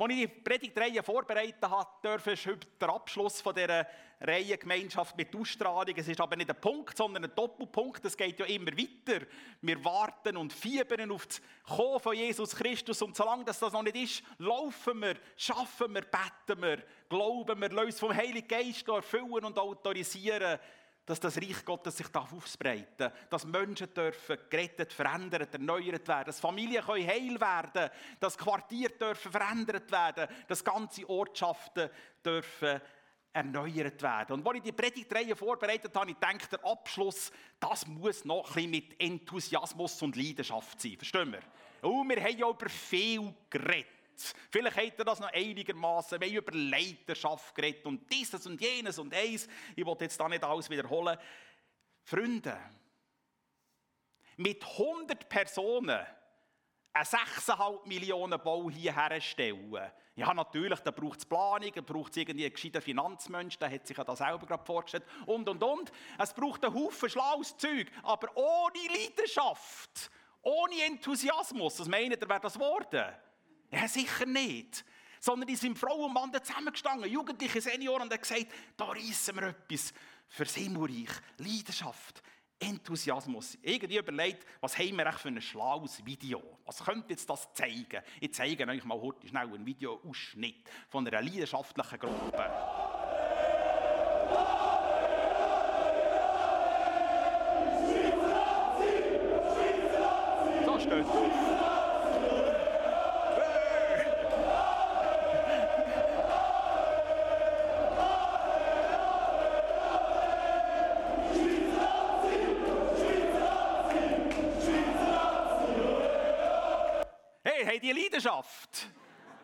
Als ich die Predigtreihe vorbereitet habe, ich heute der Abschluss von dieser Reihe Gemeinschaft mit Ausstrahlung. Es ist aber nicht ein Punkt, sondern ein Doppelpunkt. Es geht ja immer weiter. Wir warten und fiebern auf das Kommen von Jesus Christus. Und solange das, das noch nicht ist, laufen wir, schaffen wir, beten wir, glauben wir, lassen uns vom Heiligen Geist erfüllen und autorisieren dass das Reich Gottes sich ausbreiten darf, dass Menschen dürfen gerettet, verändert, erneuert werden, dass Familien können heil werden, dass Quartiere dürfen verändert werden, dass ganze Ortschaften dürfen erneuert werden. Und als ich die Predigtreihe vorbereitet habe, ich denke, der Abschluss, das muss noch ein mit Enthusiasmus und Leidenschaft sein. Verstehen wir? Und wir haben ja über viel geredet. Vielleicht habt ihr das noch einigermaßen. Wir haben über Leiterschaft geredet und dieses und jenes und eins. Ich wollte jetzt da nicht alles wiederholen. Freunde, mit 100 Personen einen 6,5 Millionen Bau hier herstellen. Ja, natürlich, da braucht es Planung, da braucht es irgendwie einen gescheiten Finanzmensch, der hat sich ja das selber gerade vorgestellt und, und, und. Es braucht einen Haufen schlaues Zeug, aber ohne Leidenschaft, ohne Enthusiasmus, was meint ihr, wäre das geworden? Ja, sicher nicht. Sondern die sind Frau und Mann zusammengestanden, jugendliche Senioren, und haben gesagt, da reissen wir etwas für Himmelreich, Leidenschaft, Enthusiasmus. Irgendwie überlegt, was haben wir für ein schlaues Video? Was könnte jetzt das zeigen? Ich zeige euch mal heute schnell einen Videoausschnitt von einer leidenschaftlichen Gruppe. So steht es.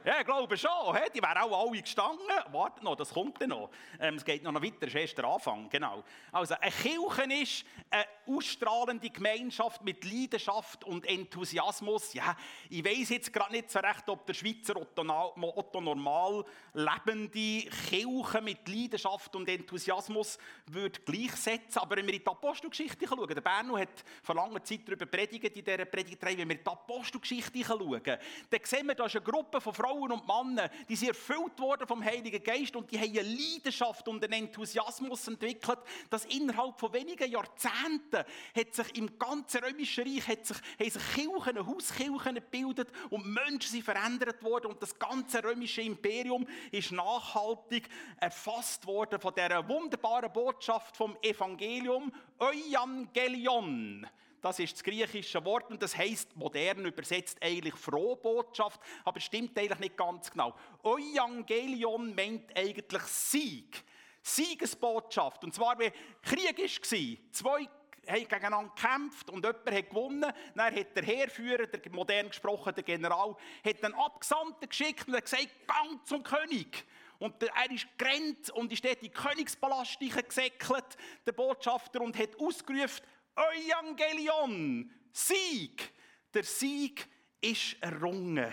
Ja, ich glaube schon. Die wären auch alle gestanden. Wartet noch, das kommt dann noch. Ähm, es geht noch weiter, das ist erst der Anfang. Genau. Also, eine Kirche ist eine ausstrahlende Gemeinschaft mit Leidenschaft und Enthusiasmus. Ja, ich weiß jetzt gerade nicht so recht, ob der Schweizer Otto Normal lebende Kirche mit Leidenschaft und Enthusiasmus würde gleichsetzen. Aber wenn wir in die Apostelgeschichte schauen, der Berno hat vor langer Zeit darüber predigt, in dieser Predigtreihe, wenn wir in die Apostelgeschichte schauen, dann sehen wir, da ist eine Gruppe von Frauen, und Männer, die sind erfüllt worden vom Heiligen Geist und die haben eine Leidenschaft und einen Enthusiasmus entwickelt, dass innerhalb von wenigen Jahrzehnten hat sich im ganzen Römischen Reich hat sich, haben sich Kirchen, Hauskirchen gebildet und Menschen sind verändert worden und das ganze römische Imperium ist nachhaltig erfasst worden von dieser wunderbaren Botschaft vom Evangelium, Euangelion. Das ist das griechische Wort und das heißt modern übersetzt eigentlich Frohbotschaft, aber stimmt eigentlich nicht ganz genau. Evangelion meint eigentlich Sieg. Siegesbotschaft. Und zwar, wie Krieg war. Zwei haben gegeneinander gekämpft und jemand hat gewonnen. Dann hat der Heerführer, der modern gesprochen, der General, hat einen Abgesandten geschickt und hat gesagt, gang zum König. Und er ist gerannt und ist dort in den Königspalast gesäckelt, der Botschafter, und hat ausgerufen, Evangelion, Sieg. Der Sieg ist errungen.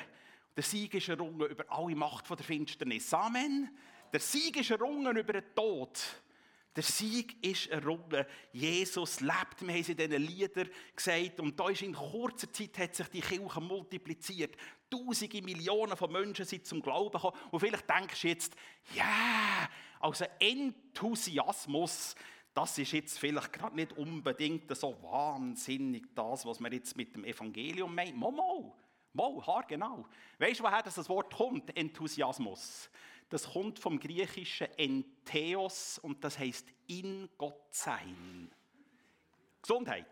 Der Sieg ist errungen über alle Macht der Finsternis. Amen. Der Sieg ist errungen über den Tod. Der Sieg ist errungen. Jesus lebt. Wir haben es in diesen Liedern gesagt. Und da ist in kurzer Zeit hat sich die Kirche multipliziert. Tausende, Millionen von Menschen sind zum Glauben gekommen. Und vielleicht denkst du jetzt, ja, yeah, also Enthusiasmus, das ist jetzt vielleicht gerade nicht unbedingt so wahnsinnig das, was man jetzt mit dem Evangelium meint. Mal, mal, mal, genau. Weißt du, woher das Wort kommt? Enthusiasmus. Das kommt vom griechischen Entheos und das heißt in Gott sein. Gesundheit.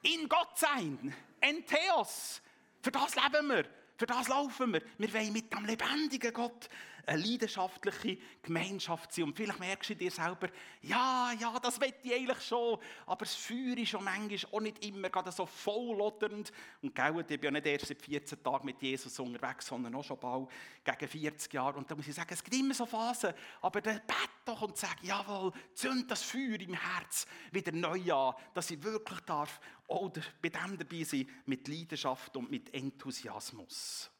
In Gott sein. Entheos. Für das leben wir. Für das laufen wir. Wir wollen mit dem lebendigen Gott eine leidenschaftliche Gemeinschaft sein. Und vielleicht merkst du dir selber, ja, ja, das will ich eigentlich schon. Aber das Feuer ist schon manchmal auch nicht immer gerade so volllodernd. Und gell, ich bin ja nicht erst seit 14 Tagen mit Jesus unterwegs, sondern auch schon bald gegen 40 Jahre. Und da muss ich sagen, es gibt immer so Phasen. Aber dann bett doch und sag, jawohl, zünd das Feuer im Herz wieder neu an, dass ich wirklich darf oder bei dem dabei sein mit Leidenschaft und mit Enthusiasmus.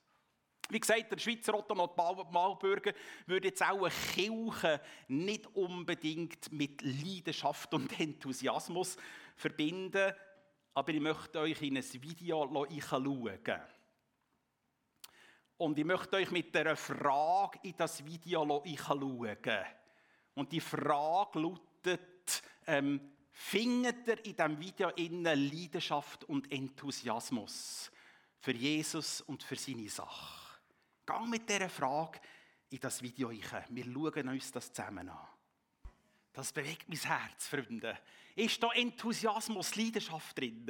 Wie gesagt, der Schweizer Otto Normalbürger würde jetzt auch eine Kirche nicht unbedingt mit Leidenschaft und Enthusiasmus verbinden, aber ich möchte euch in ein Video schauen. Und ich möchte euch mit einer Frage in das Video schauen. Und die Frage lautet, ähm, findet ihr in diesem Video innen Leidenschaft und Enthusiasmus für Jesus und für seine Sache? Gang mit dieser Frage in das Video rein. Wir schauen uns das zusammen an. Das bewegt mein Herz, Freunde. Ist da Enthusiasmus, Leidenschaft drin?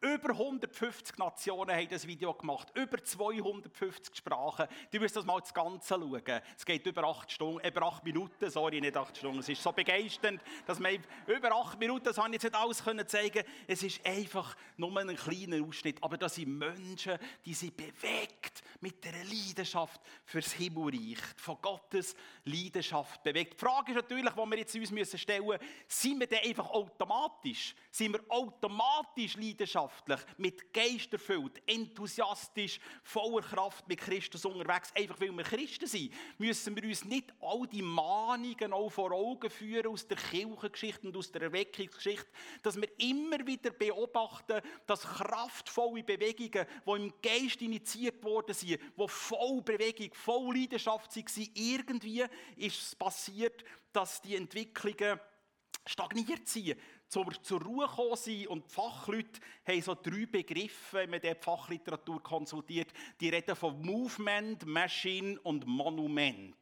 Über 150 Nationen haben das Video gemacht, über 250 Sprachen. Du wirst das mal das Ganze schauen. Es geht über 8 Stunden, über 8 Minuten, sorry, nicht 8 Stunden. Es ist so begeisternd, dass man über 8 Minuten, das habe ich jetzt nicht alles können zeigen Es ist einfach nur ein kleiner Ausschnitt, aber das sind Menschen, die sind bewegt mit der Leidenschaft fürs Himmelreich, von Gottes Leidenschaft bewegt. Die Frage ist natürlich, die wir jetzt uns stellen müssen, sind wir denn einfach automatisch, sind wir automatisch Leidenschaft leidenschaftlich, mit Geist erfüllt, enthusiastisch, voller Kraft mit Christus unterwegs, einfach weil wir Christen sind, müssen wir uns nicht all die Mahnungen auch vor Augen führen aus der Kirchengeschichte und aus der Erweckungsgeschichte, dass wir immer wieder beobachten, dass kraftvolle Bewegungen, die im Geist initiiert worden sind, die voll Bewegung, voll Leidenschaft waren, irgendwie ist es passiert, dass die Entwicklungen stagniert sind, zur, zur Ruhe gekommen sind. Und die Fachleute haben so drei Begriffe, wenn man die Fachliteratur konsultiert. Die reden von Movement, Machine und Monument.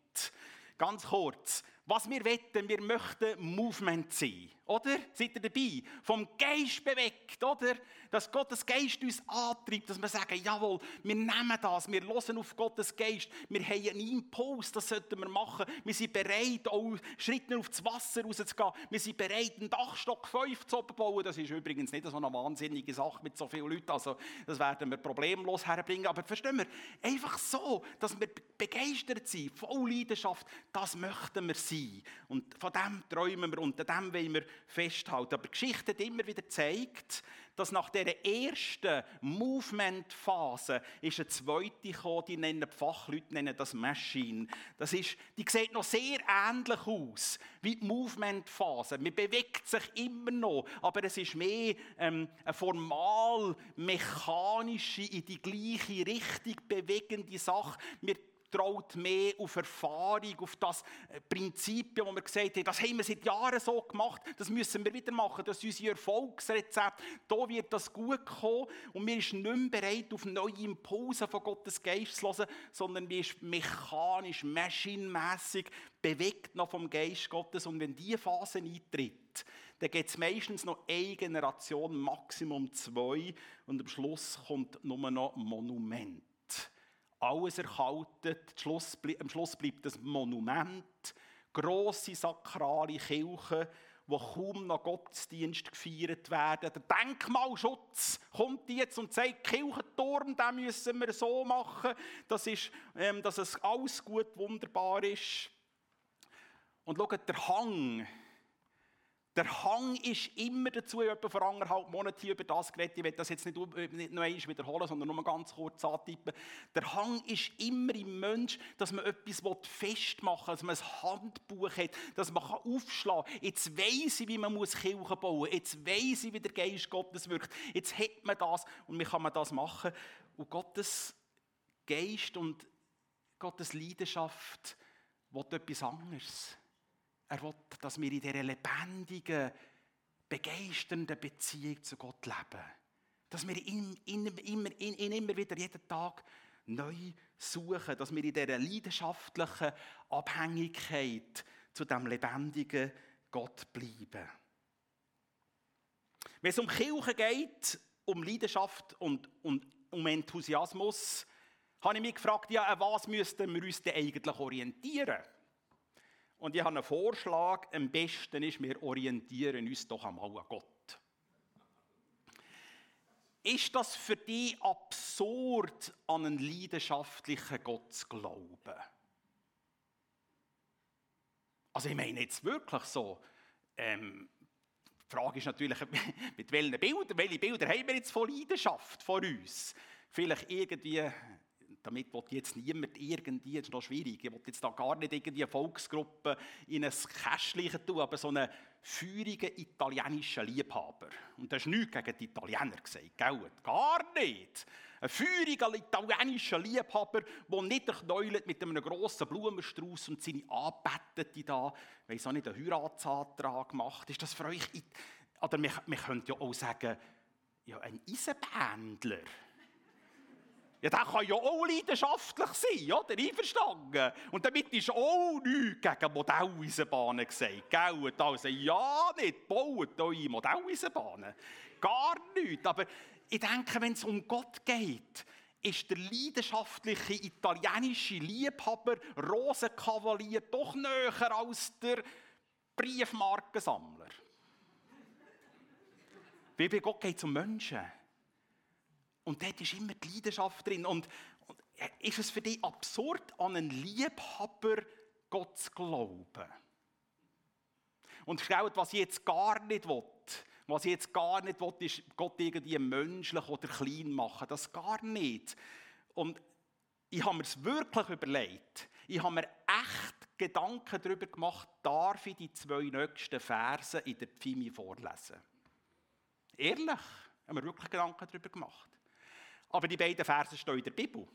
Ganz kurz. Was wir wetten, wir möchten Movement sein. Oder? Seid ihr dabei? Vom Geist bewegt, oder? Dass Gottes Geist uns antreibt, dass wir sagen, jawohl, wir nehmen das, wir hören auf Gottes Geist, wir haben einen Impuls, das sollten wir machen. Wir sind bereit, auch Schritte auf das Wasser rauszugehen. Wir sind bereit, einen Dachstock 5 zu bauen. Das ist übrigens nicht so eine wahnsinnige Sache mit so vielen Leuten. Also, das werden wir problemlos herbringen. Aber verstehen wir, einfach so, dass wir begeistert sind, voll Leidenschaft, das möchten wir sein. Und von dem träumen wir und an dem wollen wir festhalten. Aber die Geschichte hat immer wieder gezeigt, dass nach dieser ersten Movement-Phase ist eine zweite gekommen, die nennen die Fachleute nennen das Machine. Das ist, die sieht noch sehr ähnlich aus wie die Movement-Phase. Man bewegt sich immer noch, aber es ist mehr ähm, eine formal mechanische, in die gleiche Richtung bewegende Sache. Wir traut mehr auf Erfahrung, auf das äh, Prinzip, wo wir gesagt haben, das haben wir seit Jahren so gemacht, das müssen wir wieder machen, das ist unser Erfolgsrezept, da wird das gut kommen und wir sind nicht mehr bereit, auf neue Impulse von Gottes Geist zu hören, sondern wir sind mechanisch, maschinenmässig bewegt noch vom Geist Gottes. Und wenn diese Phase eintritt, dann gibt es meistens noch eine Generation, Maximum zwei. Und am Schluss kommt nur noch Monument alles erkaltet. Am Schluss bleibt das Monument, grosse sakrale Kirchen, wo kaum noch Gottesdienst gefeiert werden. Der Denkmalschutz kommt jetzt und sagt, Kirchenturm, den müssen wir so machen, dass, ist, ähm, dass es alles gut, wunderbar ist. Und schaut, der Hang, der Hang ist immer dazu, ich habe vor anderthalb Monaten hier über das geredet, ich werde das jetzt nicht, äh, nicht noch einmal wiederholen, sondern nur ganz kurz antippen. Der Hang ist immer im Mensch, dass man etwas festmachen will, dass man ein Handbuch hat, dass man aufschlagen kann. Jetzt weiss ich, wie man Kirchen bauen muss. Jetzt weiss ich, wie der Geist Gottes wirkt. Jetzt hat man das und wie kann man das machen. Und Gottes Geist und Gottes Leidenschaft will etwas anderes. Er will, dass wir in dieser lebendigen, begeisternden Beziehung zu Gott leben. Dass wir ihn, ihn, immer, ihn, ihn immer wieder jeden Tag neu suchen. Dass wir in dieser leidenschaftlichen Abhängigkeit zu dem lebendigen Gott bleiben. Wenn es um Kirche geht, um Leidenschaft und, und um Enthusiasmus, habe ich mich gefragt, ja, an was müssten wir uns denn eigentlich orientieren? Und ich habe einen Vorschlag, am besten ist, wir orientieren uns doch einmal an Gott. Ist das für dich absurd, an einen leidenschaftlichen Gott zu glauben? Also ich meine jetzt wirklich so, ähm, die Frage ist natürlich, mit welchen Bildern, welche Bilder haben wir jetzt von Leidenschaft vor uns? Vielleicht irgendwie damit will jetzt niemand irgendwie, das ist noch schwierig, ich will jetzt da gar nicht irgendwie eine Volksgruppe in ein Kästchen tun, aber so einen feurigen italienischen Liebhaber. Und das ist nichts gegen die Italiener gesagt, gell? Gar nicht. Ein feuriger italienischer Liebhaber, der nicht knäulet mit einem grossen Blumenstrauß und seine Anbetete da, weiss auch nicht, einen Heiratsantrag macht. Ist das für euch... Oder wir, wir könnten ja auch sagen, ja, ein Eisenbändler. Ja, der kann ja auch leidenschaftlich sein, oder? Einverstanden? Und damit ist auch nichts gegen Modelleisenbahnen gesagt. Gell? Also, ja, nicht, baut eure Modelleisenbahnen. Gar nichts. Aber ich denke, wenn es um Gott geht, ist der leidenschaftliche italienische Liebhaber Rosenkavalier doch näher als der Briefmarkensammler. Wie bei Gott geht es um Menschen. Und dort ist immer die Leidenschaft drin. Und, und ist es für dich absurd, an einen Liebhaber Gott zu glauben? Und schaut, was ich jetzt gar nicht will. Was ich jetzt gar nicht will, ist Gott irgendwie menschlich oder klein machen. Das gar nicht. Und ich habe mir es wirklich überlegt. Ich habe mir echt Gedanken darüber gemacht, darf ich die zwei nächsten Verse in der Pfimi vorlesen. Ehrlich, haben wir wirklich Gedanken darüber gemacht. Aber die beiden Verse stehen in der Bibel.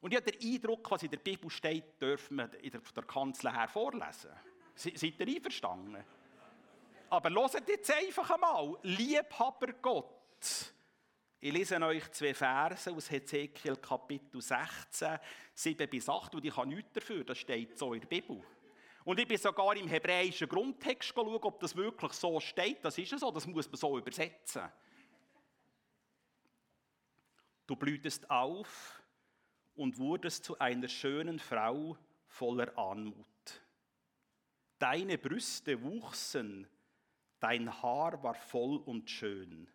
Und ich habe den Eindruck, was in der Bibel steht, dürfen wir in der Kanzel her vorlesen. Seid ihr einverstanden? Aber hört jetzt einfach einmal. Liebhaber Gott. Ich lese euch zwei Verse aus Hezekiel Kapitel 16, 7 bis 8. Und ich habe nichts dafür, das steht so in der Bibel. Und ich bin sogar im hebräischen Grundtext schauen, ob das wirklich so steht. Das ist so, das muss man so übersetzen. Du blühtest auf und wurdest zu einer schönen Frau voller Anmut. Deine Brüste wuchsen, dein Haar war voll und schön,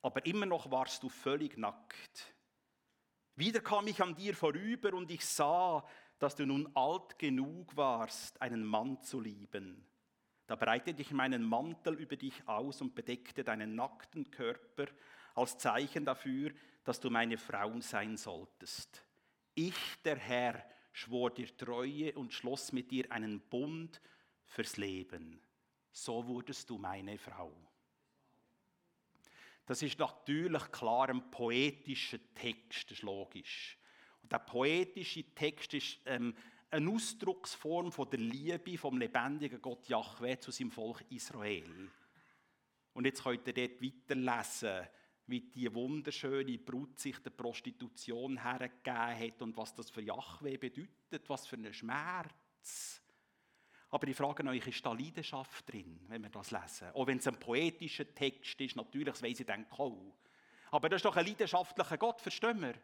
aber immer noch warst du völlig nackt. Wieder kam ich an dir vorüber und ich sah, dass du nun alt genug warst, einen Mann zu lieben. Da breitete ich meinen Mantel über dich aus und bedeckte deinen nackten Körper als Zeichen dafür, dass du meine Frau sein solltest. Ich, der Herr, schwor dir Treue und schloss mit dir einen Bund fürs Leben. So wurdest du meine Frau. Das ist natürlich klar ein poetischer Text, das ist logisch. Und der poetische Text ist ähm, eine Ausdrucksform von der Liebe vom lebendigen Gott Jahwe zu seinem Volk Israel. Und jetzt könnt ihr dort weiterlesen, wie die wunderschöne Brut sich der Prostitution hergegeben hat und was das für Jahwe bedeutet, was für einen Schmerz. Aber ich frage euch, ist da Leidenschaft drin, wenn wir das lesen? Auch wenn es ein poetischer Text ist, natürlich, das weiss ich dann auch. Aber das ist doch ein leidenschaftlicher Gott, verstehen wir?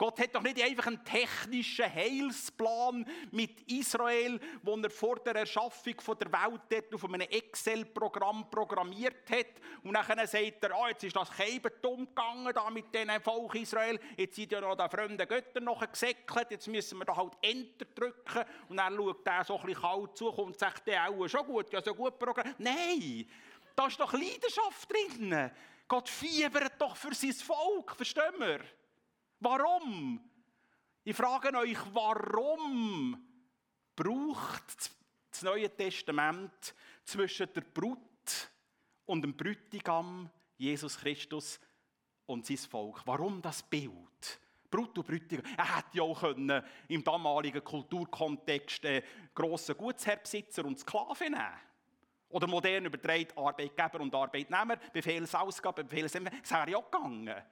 Gott hat doch nicht einfach einen technischen Heilsplan mit Israel, wo er vor der Erschaffung der Welt auf einem Excel-Programm programmiert hat. Und dann sagt er, oh, jetzt ist das Kebentum gegangen da mit diesem Volk Israel. Jetzt sind ja noch die fremden Götter noch gesäckelt. Jetzt müssen wir da halt Enter drücken. Und dann schaut er so ein bisschen kalt zu und sagt, der auch schon gut, ja so gut Programm. Nein, da ist doch Leidenschaft drin. Gott fiebert doch für sein Volk, verstehen wir? Warum? Ich frage euch, warum braucht das Neue Testament zwischen der Brut und dem Brütigam Jesus Christus und sein Volk? Warum das Bild? Brut und Brütigam. Er hätte ja auch können, im damaligen Kulturkontext grossen Gutsherrbesitzer und Sklaven nehmen Oder modern übertreibt Arbeitgeber und Arbeitnehmer, Befehlsausgabe, Befehlsempfänger. Das wäre ja auch gegangen.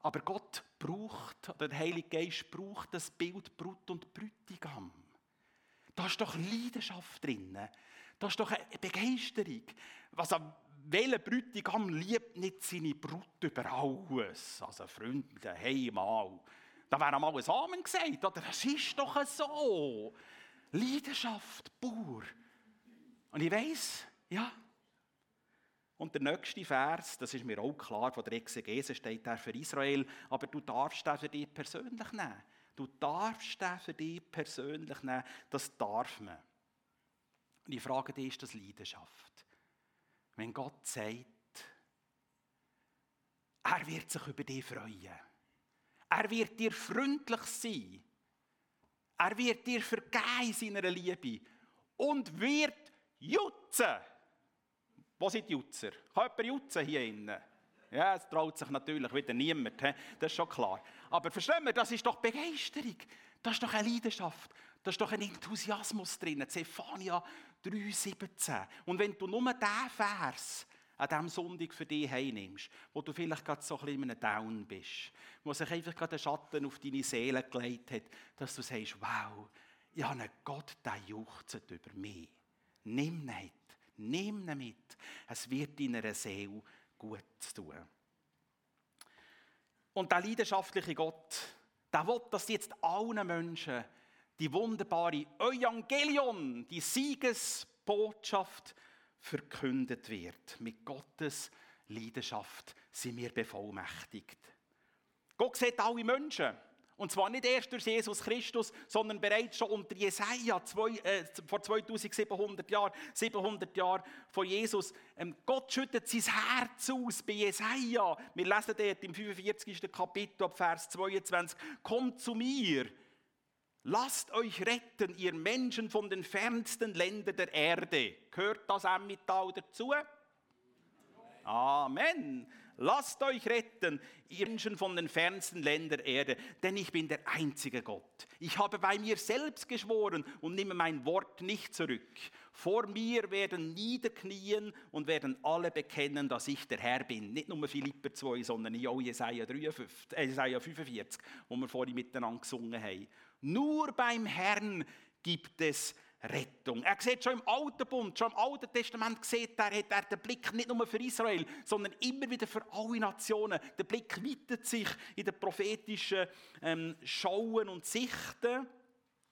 Aber Gott braucht, oder der Heilige Geist braucht das Bild Brut und Brütigam. Da ist doch Leidenschaft drin. Da ist doch eine Begeisterung. Was an welcher Brütigam liebt nicht seine Brut über alles? Also Freunde, hey mal. Da wäre mal ein Amen gesagt, oder? Das ist doch so. Leidenschaft pur. Und ich weiß, ja, und der nächste Vers, das ist mir auch klar, von der Exegese steht der für Israel, aber du darfst den für dich persönlich nehmen. Du darfst den für dich persönlich nehmen, das darf man. Und ich frage dich, ist das Leidenschaft? Wenn Gott sagt, er wird sich über dich freuen. Er wird dir freundlich sein. Er wird dir vergeben in seiner Liebe und wird jutzen. Wo sind die Jutzer? Kann jemand jutzen hier innen? Ja, es traut sich natürlich wieder niemand, das ist schon klar. Aber verstehen wir, das ist doch Begeisterung, das ist doch eine Leidenschaft, das ist doch ein Enthusiasmus drin. Zephania 3,17. Und wenn du nur diesen Vers an diesem Sonntag für dich heimnimmst, wo du vielleicht gerade so ein bisschen in einem Down bist, wo sich einfach gerade ein Schatten auf deine Seele gelegt hat, dass du sagst, wow, ich habe einen Gott, der juchzt über mich. Nimm mit, nimm ihn mit. Es wird deiner Seele gut tun. Und der leidenschaftliche Gott, der will, dass jetzt allen Menschen die wunderbare Evangelion, die Siegesbotschaft verkündet wird. Mit Gottes Leidenschaft sind wir bevollmächtigt. Gott sieht alle Menschen. Und zwar nicht erst durch Jesus Christus, sondern bereits schon unter Jesaja zwei, äh, vor 2700 Jahren, 700 Jahren von Jesus. Ähm, Gott schüttet sein Herz aus bei Jesaja. Wir lesen dort im 45. Kapitel, Vers 22. Kommt zu mir, lasst euch retten, ihr Menschen von den fernsten Ländern der Erde. Gehört das Emmental dazu? Amen. Lasst euch retten, ihr Menschen von den fernsten Ländern der Erde, denn ich bin der einzige Gott. Ich habe bei mir selbst geschworen und nehme mein Wort nicht zurück. Vor mir werden niederknien und werden alle bekennen, dass ich der Herr bin. Nicht nur Philipper 2, sondern auch Jesaja, 53, äh, Jesaja 45, wo wir vorhin miteinander gesungen haben. Nur beim Herrn gibt es Rettung. Er sieht schon im Alten Bund, schon im Alten Testament sieht er, hat er den Blick nicht nur für Israel, sondern immer wieder für alle Nationen. Der Blick weitet sich in den prophetischen ähm, Schauen und Sichten.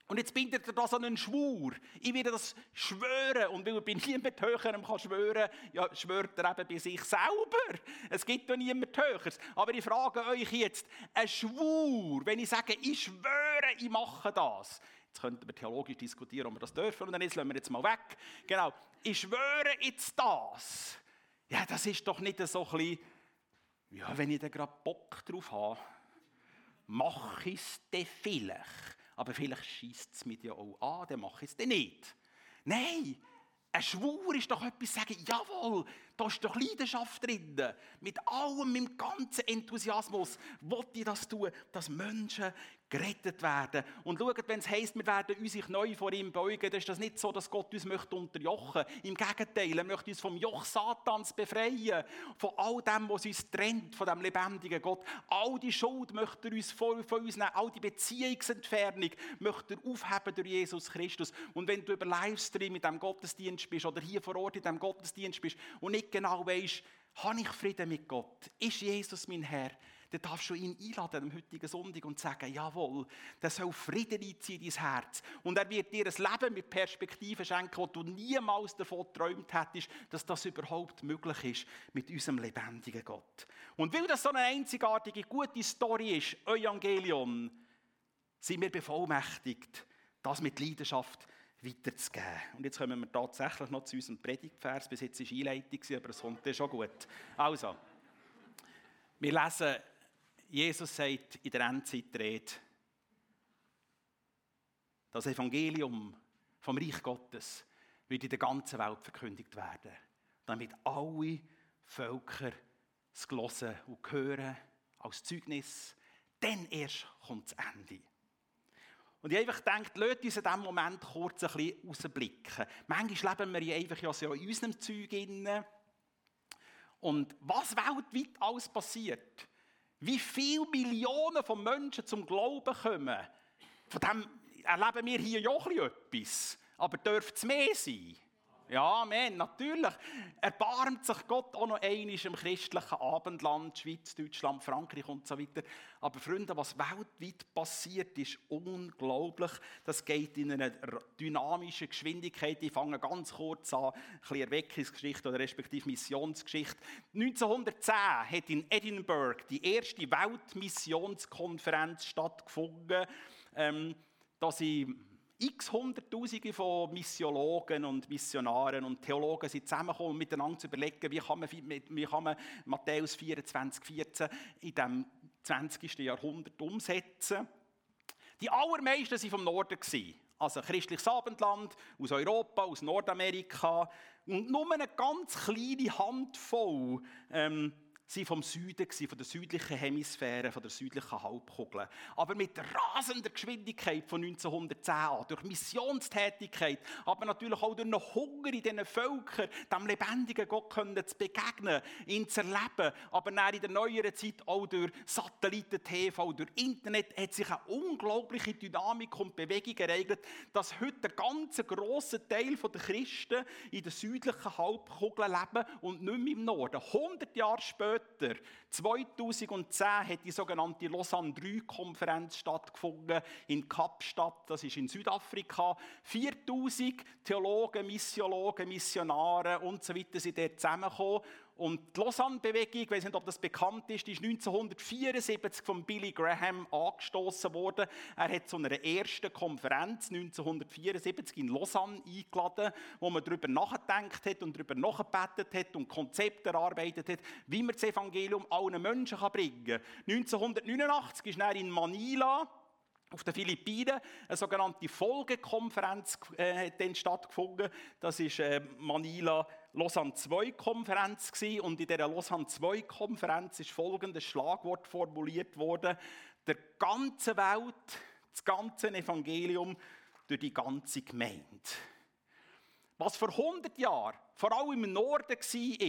Und jetzt bindet er das an einen Schwur. Ich werde das schwören. Und weil er bei niemand Höherem kann schwören, ja, schwört er eben bei sich selber. Es gibt ja niemand Höheres. Aber ich frage euch jetzt, ein Schwur, wenn ich sage, ich schwöre, ich mache das, Jetzt könnten wir theologisch diskutieren, ob wir das dürfen oder nicht. Das lassen wir jetzt mal weg. Genau. Ich schwöre jetzt das. Ja, das ist doch nicht so ein bisschen, ja, wenn ich da gerade Bock drauf habe, mache ich es dann vielleicht. Aber vielleicht schießt es mich ja auch an, dann mache ich es dann nicht. Nein, ein Schwur ist doch etwas sagen, jawohl, da ist doch Leidenschaft drin. Mit allem, mit dem ganzen Enthusiasmus wollte ich das tun, dass Menschen gerettet werden. Und schaut, wenn es heisst, wir werden uns neu vor ihm beugen, dann ist das nicht so, dass Gott uns möchte unterjochen möchte. Im Gegenteil, er möchte uns vom Joch Satans befreien. Von all dem, was uns trennt, von dem lebendigen Gott. All die Schuld möchte er uns von, von uns nehmen. All die Beziehungsentfernung möchte er aufheben durch Jesus Christus. Und wenn du über Livestream in diesem Gottesdienst bist oder hier vor Ort in diesem Gottesdienst bist und nicht genau weißt, habe ich Frieden mit Gott? Ist Jesus mein Herr? dann darfst du ihn einladen am heutigen Sonntag und sagen, jawohl, der soll Frieden einziehen in dein Herz. Und er wird dir ein Leben mit Perspektiven schenken, wo du niemals davon geträumt hättest, dass das überhaupt möglich ist mit unserem lebendigen Gott. Und weil das so eine einzigartige, gute Story ist, Evangelium, sind wir bevollmächtigt, das mit Leidenschaft weiterzugeben. Und jetzt kommen wir tatsächlich noch zu unserem Predigtvers. Bis jetzt war Einleitung, aber es kommt schon gut. Also, wir lesen Jesus sagt in der Endzeitrede, das Evangelium vom Reich Gottes wird in der ganzen Welt verkündigt werden, damit alle Völker es hören und hören als Zeugnis. Dann erst kommt das Ende. Und ich einfach denke, lasst uns in diesem Moment kurz ein bisschen rausblicken. Manchmal leben wir ja einfach ja so in unserem Zeug. Und was weltweit alles passiert, wie viele Millionen von Menschen zum Glauben kommen, von dem erleben wir hier ja auch etwas. Aber dürfte es mehr sein? Ja, Amen, natürlich. Erbarmt sich Gott auch noch einmal im christlichen Abendland, Schweiz, Deutschland, Frankreich und so weiter. Aber Freunde, was weltweit passiert, ist unglaublich. Das geht in einer dynamischen Geschwindigkeit. Ich fange ganz kurz an, ein bisschen Erweckungsgeschichte oder respektive Missionsgeschichte. 1910 hat in Edinburgh die erste Weltmissionskonferenz stattgefunden. Ähm, da sind x Hunderttausende von Missiologen und Missionaren und Theologen sind zusammengekommen, um miteinander zu überlegen, wie kann man, wie kann man Matthäus 24, 14 in dem 20. Jahrhundert umsetzen. Die allermeisten waren vom Norden. Also christliches Abendland, aus Europa, aus Nordamerika. Und nur eine ganz kleine Handvoll ähm, sie vom Süden, von der südlichen Hemisphäre, von der südlichen Halbkugel. Aber mit rasender Geschwindigkeit von 1910 an, durch Missionstätigkeit, aber natürlich auch durch einen Hunger in diesen Völkern, dem lebendigen Gott können zu begegnen, ihn zu erleben. Aber dann in der neueren Zeit auch durch Satelliten, TV, durch Internet hat sich eine unglaubliche Dynamik und Bewegung ereignet, dass heute der ganze große Teil der Christen in der südlichen Halbkugel leben und nicht mehr im Norden. 100 Jahre später später, 2010, hat die sogenannte Lausanne 3-Konferenz stattgefunden in Kapstadt, das ist in Südafrika. 4000 Theologen, Missiologen, Missionare und so sind dort zusammengekommen und die Lausanne-Bewegung, ich weiß nicht, ob das bekannt ist, die ist 1974 von Billy Graham angestoßen worden. Er hat zu einer ersten Konferenz 1974 in Lausanne eingeladen, wo man darüber nachgedacht hat und darüber nachgebetet hat und Konzepte erarbeitet hat, wie man das Evangelium allen Menschen bringen kann. 1989 ist er in Manila auf den Philippinen eine sogenannte Folgekonferenz äh, hat dann stattgefunden. Das ist äh, Manila Lausanne 2 Konferenz gewesen. und in dieser Lausanne 2 Konferenz ist folgendes Schlagwort formuliert worden: Der ganze Welt, das ganze Evangelium durch die ganze Gemeinde. Was vor 100 Jahren vor allem im Norden war,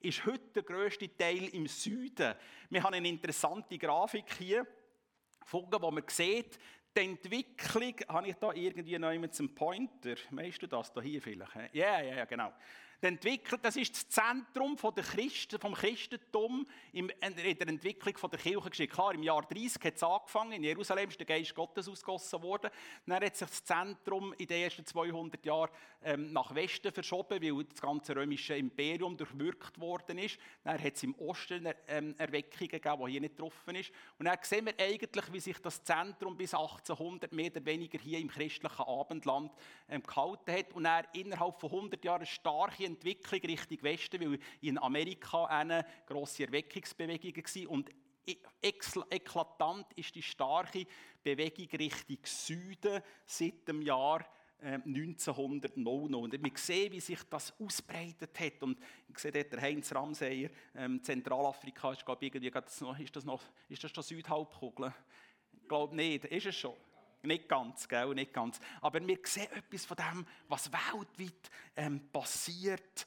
ist, heute der grösste Teil im Süden. Wir haben eine interessante Grafik hier gefunden, wo man sieht, die Entwicklung, habe ich da irgendwie noch einen Pointer? Weißt du das da hier vielleicht? Ja, ja, ja, genau entwickelt. Das ist das Zentrum von der Christen, vom Christentum in der Entwicklung der Kirchengeschichte. Klar, im Jahr 30 hat es angefangen, in Jerusalem ist der Geist Gottes ausgossen worden. Dann hat sich das Zentrum in den ersten 200 Jahren ähm, nach Westen verschoben, weil das ganze römische Imperium durchwirkt worden ist. Dann hat es im Osten ähm, Erweckungen gegeben, die hier nicht getroffen ist. Und dann sehen wir eigentlich, wie sich das Zentrum bis 1800 mehr oder weniger hier im christlichen Abendland ähm, gehalten hat. Und dann innerhalb von 100 Jahren starke Entwicklung Richtung Westen, weil in Amerika eine grosse Erweckungsbewegung war und e-, eklatant ist die starke Bewegung Richtung Süden seit dem Jahr 1900 ähm, Und wir sehen, wie sich das ausbreitet hat. Und ich sehe dort der Heinz Ramseyer, ähm, Zentralafrika, ist, glaube ich, irgendwie, ist das noch, ist das schon Südhalbkugel? Ich glaube nicht, ist es schon. Nicht ganz, gell? Nicht ganz. Aber wir sehen etwas von dem, was weltweit ähm, passiert,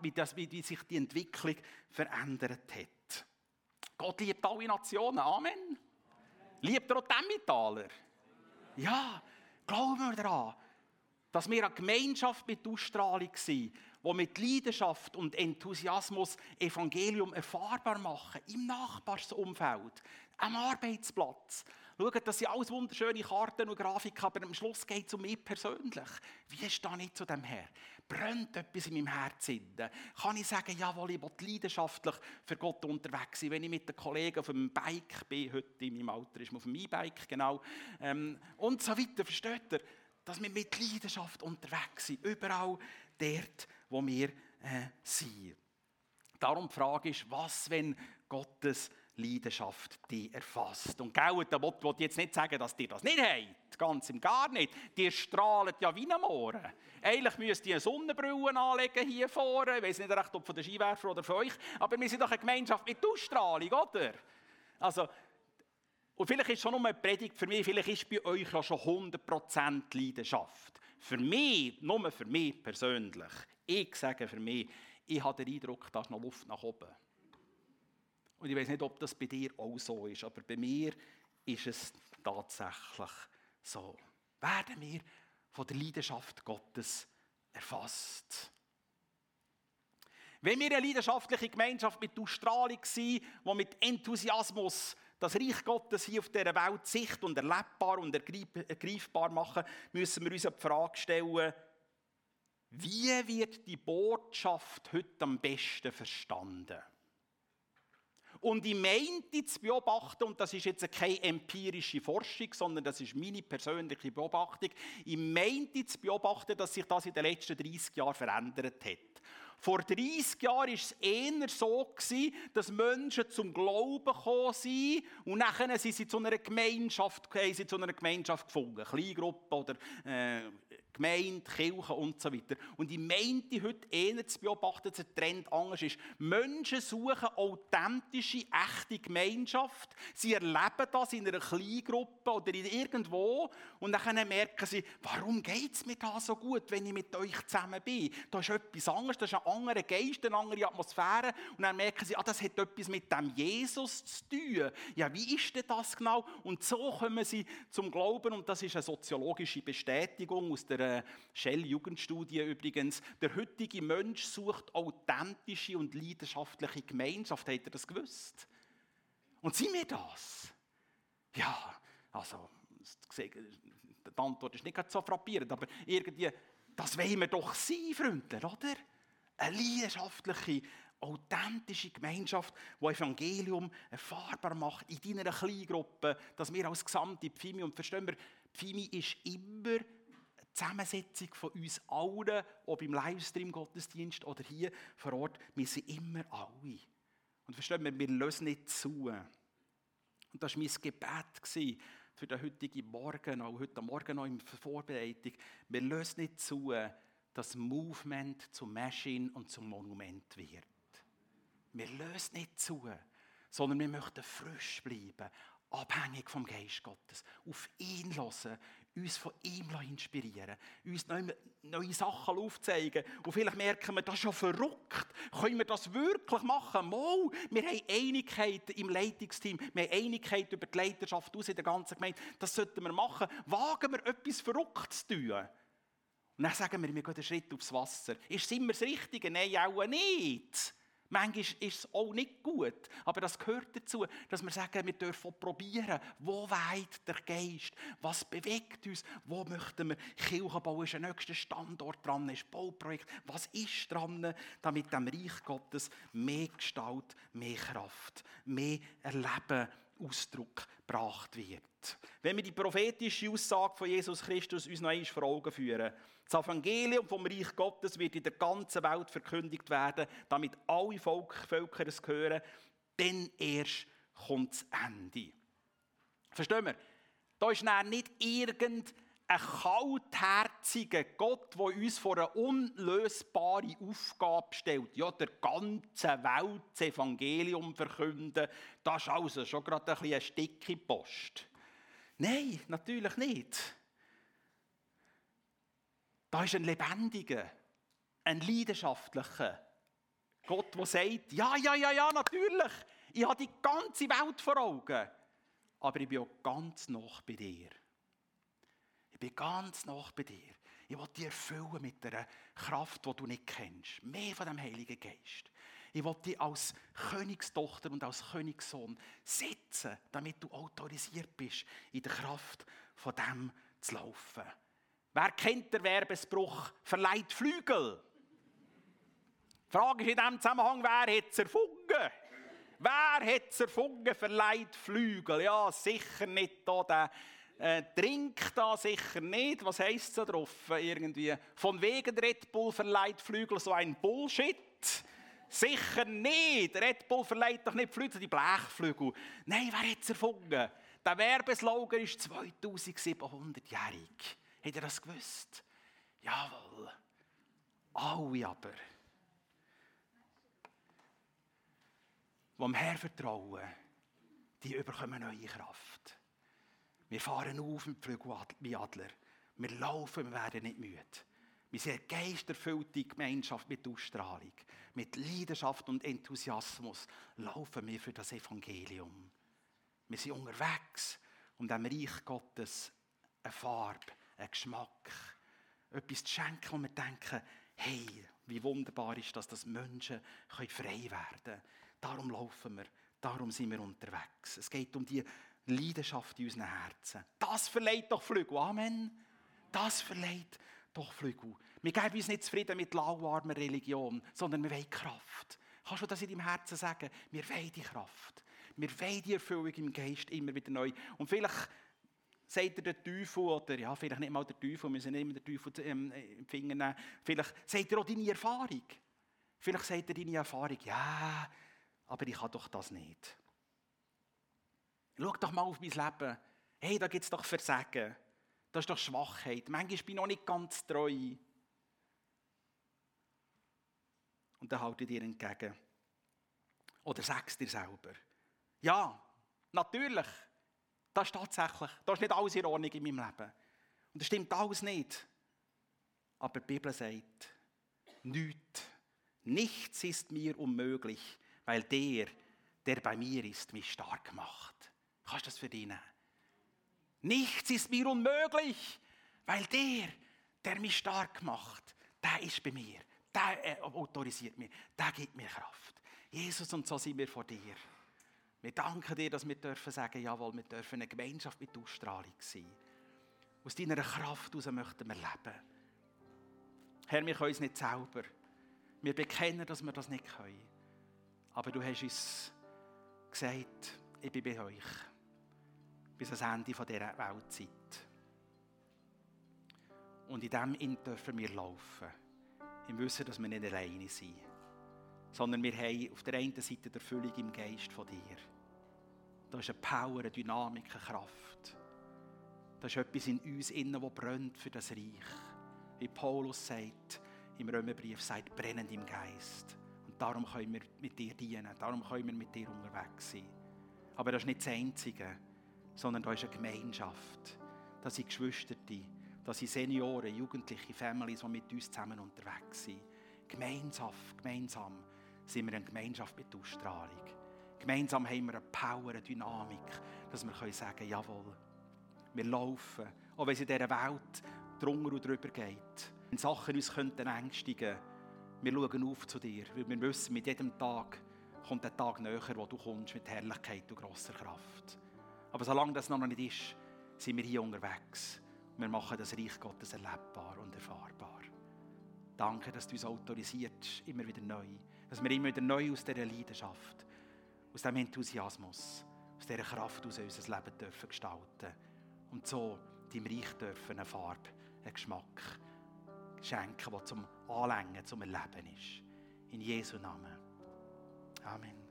wie, das, wie, wie sich die Entwicklung verändert hat. Gott liebt alle Nationen. Amen. Liebt er auch die Emmentaler? Ja, glauben wir daran, dass wir eine Gemeinschaft mit Ausstrahlung sind, die mit Leidenschaft und Enthusiasmus Evangelium erfahrbar machen, im Nachbarsumfeld, am Arbeitsplatz, Schaut, das sind alles wunderschöne Karten und Grafiken, aber am Schluss geht es um mich persönlich. Wie stehe ich zu dem Herr? Brennt etwas in meinem Herzen? Kann ich sagen, jawohl, ich will leidenschaftlich für Gott unterwegs sein, wenn ich mit den Kollegen auf dem Bike bin, heute in meinem Alter ist man auf dem E-Bike, genau, ähm, und so weiter, versteht ihr? Dass wir mit Leidenschaft unterwegs sind, überall dort, wo wir äh, sind. Darum die Frage ist, was, wenn Gottes Leidenschaft die erfasst. Und gell, der Wort will jetzt nicht sagen, dass ihr das nicht habt. Ganz im Gar nicht. Die strahlen ja wie am Morgen. Eigentlich müsst ihr eine Sonnenbrille anlegen hier vorne. Ich weiß nicht recht, ob von den Skiwerfer oder von euch. Aber wir sind doch eine Gemeinschaft mit Ausstrahlung, oder? Also, und vielleicht ist schon nur eine Predigt für mich, vielleicht ist bei euch ja schon 100% Leidenschaft. Für mich, nur für mich persönlich, ich sage für mich, ich habe den Eindruck, da ist noch Luft nach oben. Und ich weiß nicht, ob das bei dir auch so ist, aber bei mir ist es tatsächlich so. Werden wir von der Leidenschaft Gottes erfasst? Wenn wir eine leidenschaftliche Gemeinschaft mit Ausstrahlung sind, die mit Enthusiasmus das Reich Gottes hier auf dieser Welt sicht- und erlebbar und ergreifbar machen, müssen wir uns die Frage stellen, wie wird die Botschaft heute am besten verstanden? Und ich meinte zu beobachten, und das ist jetzt keine empirische Forschung, sondern das ist meine persönliche Beobachtung, ich meinte zu beobachten, dass sich das in den letzten 30 Jahren verändert hat. Vor 30 Jahren war es eher so, dass Menschen zum Glauben gekommen sind und nachher sind sie zu einer Gemeinschaft, haben sie zu einer Gemeinschaft gefunden. Kleingruppe oder äh, Gemeinde, Kirche und so weiter. Und ich meinte heute eher zu beobachten, dass der Trend anders ist. Menschen suchen authentische, echte Gemeinschaft. Sie erleben das in einer Kleingruppe oder in irgendwo und dann merken sie, warum geht es mir da so gut, wenn ich mit euch zusammen bin? Da ist etwas anderes, da ist ein anderer Geist, eine andere Atmosphäre und dann merken sie, ah, das hat etwas mit dem Jesus zu tun. Ja, wie ist denn das genau? Und so kommen sie zum Glauben und das ist eine soziologische Bestätigung aus der einer Shell-Jugendstudie übrigens, der heutige Mensch sucht authentische und leidenschaftliche Gemeinschaft. Habt ihr das gewusst? Und sind wir das? Ja, also, die Antwort ist nicht so frappierend, aber irgendwie, das wollen wir doch sein, Freunde, oder? Eine leidenschaftliche, authentische Gemeinschaft, die Evangelium erfahrbar macht in deiner Kleingruppe, dass wir als gesamte Pfimi, und verstehen wir, Pfimi ist immer Zusammensetzung von uns allen, ob im Livestream-Gottesdienst oder hier vor Ort, wir sind immer alle. Und verstehen wir, wir lösen nicht zu. Und das war mein Gebet für den heutigen Morgen, auch heute Morgen noch in Vorbereitung. Wir lösen nicht zu, dass das Movement zum Machine und zum Monument wird. Wir lösen nicht zu, sondern wir möchten frisch bleiben, abhängig vom Geist Gottes, auf ihn hören, uns von ihm inspirieren uns neue, neue Sachen aufzeigen. Und vielleicht merken wir, das ist ja verrückt. Können wir das wirklich machen? Mal, wir haben Einigkeit im Leitungsteam, wir haben Einigkeit über die Leiterschaft aus in der ganzen Gemeinde. Das sollten wir machen. Wagen wir etwas Verrücktes zu tun? Und dann sagen wir, wir gehen einen Schritt aufs Wasser. Ist es immer das Richtige? Nein, auch nicht. Manchmal ist es auch nicht gut, aber das gehört dazu, dass wir sagen, wir dürfen probieren, wo weit der Geist, was bewegt uns, wo möchten wir Kirche bauen, ist der nächste Standort dran, ist Bauprojekt, was ist dran, damit dem Reich Gottes mehr Gestalt, mehr Kraft, mehr Erleben, Ausdruck gebracht wird. Wenn wir die prophetische Aussage von Jesus Christus uns noch einmal vor Augen führen, das Evangelium vom Reich Gottes wird in der ganzen Welt verkündigt werden, damit alle Volk, Völker es hören. Dann erst kommt das Ende. Verstehen wir? Da ist nicht irgendein kaltherziger Gott, der uns vor eine unlösbare Aufgabe stellt. Ja, der ganze Welt das Evangelium verkünden, das ist also schon gerade ein bisschen eine Stücke Post. Nein, natürlich nicht. Da ist ein lebendiger, ein leidenschaftlicher Gott, der sagt, ja, ja, ja, ja, natürlich, ich habe die ganze Welt vor Augen, aber ich bin auch ganz nah bei dir. Bin ganz nah bei dir. Ich will dich erfüllen mit einer Kraft, die du nicht kennst. Mehr von dem Heiligen Geist. Ich will dich als Königstochter und als Königssohn setzen, damit du autorisiert bist, in der Kraft von dem zu laufen. Wer kennt den Werbespruch verleiht Flügel? Die Frage ist in diesem Zusammenhang, wer hat es erfunden? Wer hat es erfunden, verleiht Flügel? Ja, sicher nicht da der äh, Trink da sicher nicht. Was heisst es da drauf? Irgendwie von wegen Red Bull verleiht Flügel so ein Bullshit. Sicher nicht. Red Bull verleiht doch nicht Flügel, die Blechflügel. Nein, wer hat es erfunden? Der Werbeslogan ist 2700-jährig. Habt ihr das gewusst? Jawohl. Alle aber, die dem Herr vertrauen, die überkommen neue Kraft. Wir fahren auf mit wie Adler. Wir laufen, wir werden nicht müde. Wir sind geisterfüllte Gemeinschaft mit Ausstrahlung. Mit Leidenschaft und Enthusiasmus laufen wir für das Evangelium. Wir sind unterwegs, um dem Reich Gottes eine Farbe, einen Geschmack, etwas zu schenken, wo wir denken, hey, wie wunderbar ist das, dass Menschen frei werden können. Darum laufen wir, darum sind wir unterwegs. Es geht um die Leidenschaft in unseren Herzen. Das verleiht doch Flügel. Amen. Das verleiht doch Flügel. Wir geben uns nicht zufrieden mit lauwarmer Religion, sondern wir wollen Kraft. Kannst du das in deinem Herzen sagen? Wir wollen die Kraft. Wir wollen die Erfüllung im Geist immer wieder neu. Und vielleicht sagt er der Teufel, oder ja, vielleicht nicht mal der Teufel, wir müssen nicht immer den Teufel ähm, in Finger nehmen. Vielleicht sagt er auch deine Erfahrung. Vielleicht sagt dir deine Erfahrung, ja, aber ich kann doch das nicht. Schau doch mal auf mein Leben. Hey, da gibt es doch Versagen. Das ist doch Schwachheit. Manchmal bin ich noch nicht ganz treu. Und dann halte ich dir entgegen. Oder sagst dir selber. Ja, natürlich. Das ist tatsächlich. Das ist nicht alles in Ordnung in meinem Leben. Und das stimmt alles nicht. Aber die Bibel sagt, nichts, nichts ist mir unmöglich, weil der, der bei mir ist, mich stark macht. Kannst du das verdienen? Nichts ist mir unmöglich, weil der, der mich stark macht, der ist bei mir. Der äh, autorisiert mich, der gibt mir Kraft. Jesus, und so sind wir vor dir. Wir danken dir, dass wir dürfen sagen, jawohl, wir dürfen eine Gemeinschaft mit Ausstrahlung sein. Aus deiner Kraft heraus möchten wir leben. Herr, wir können es nicht selber. Wir bekennen, dass wir das nicht können. Aber du hast uns gesagt, ich bin bei euch. Bis ans Ende dieser Weltzeit. Und in dem Inn dürfen wir laufen. Im Wissen, dass wir nicht alleine sind. Sondern wir haben auf der einen Seite die Erfüllung im Geist von dir. Da ist eine Power, eine Dynamik, eine Kraft. Da ist etwas in uns innen, das brennt für das Reich. Wie Paulus sagt im Römerbrief, sagt brennend im Geist. Und darum können wir mit dir dienen, darum können wir mit dir unterwegs sein. Aber das ist nicht das Einzige, sondern da ist eine Gemeinschaft. Das sind Geschwister, das sind Senioren, Jugendliche, Families, die mit uns zusammen unterwegs sind. Gemeinsam, gemeinsam sind wir eine Gemeinschaft mit Ausstrahlung. Gemeinsam haben wir eine Power, eine Dynamik, dass wir sagen können, jawohl, wir laufen, auch wenn es in dieser Welt drunter und drüber geht. Wenn Sachen uns könnten ängstigen wir schauen auf zu dir, weil wir wissen, mit jedem Tag kommt der Tag näher, wo du kommst mit Herrlichkeit und grosser Kraft. Aber solange das noch nicht ist, sind wir hier unterwegs. Wir machen das Reich Gottes erlebbar und erfahrbar. Danke, dass du uns autorisierst, immer wieder neu. Dass wir immer wieder neu aus dieser Leidenschaft, aus diesem Enthusiasmus, aus dieser Kraft aus unser Leben dürfen gestalten Und so deinem Reich dürfen eine Farbe, einen Geschmack schenken, der zum Anlängen, zum Erleben ist. In Jesu Namen. Amen.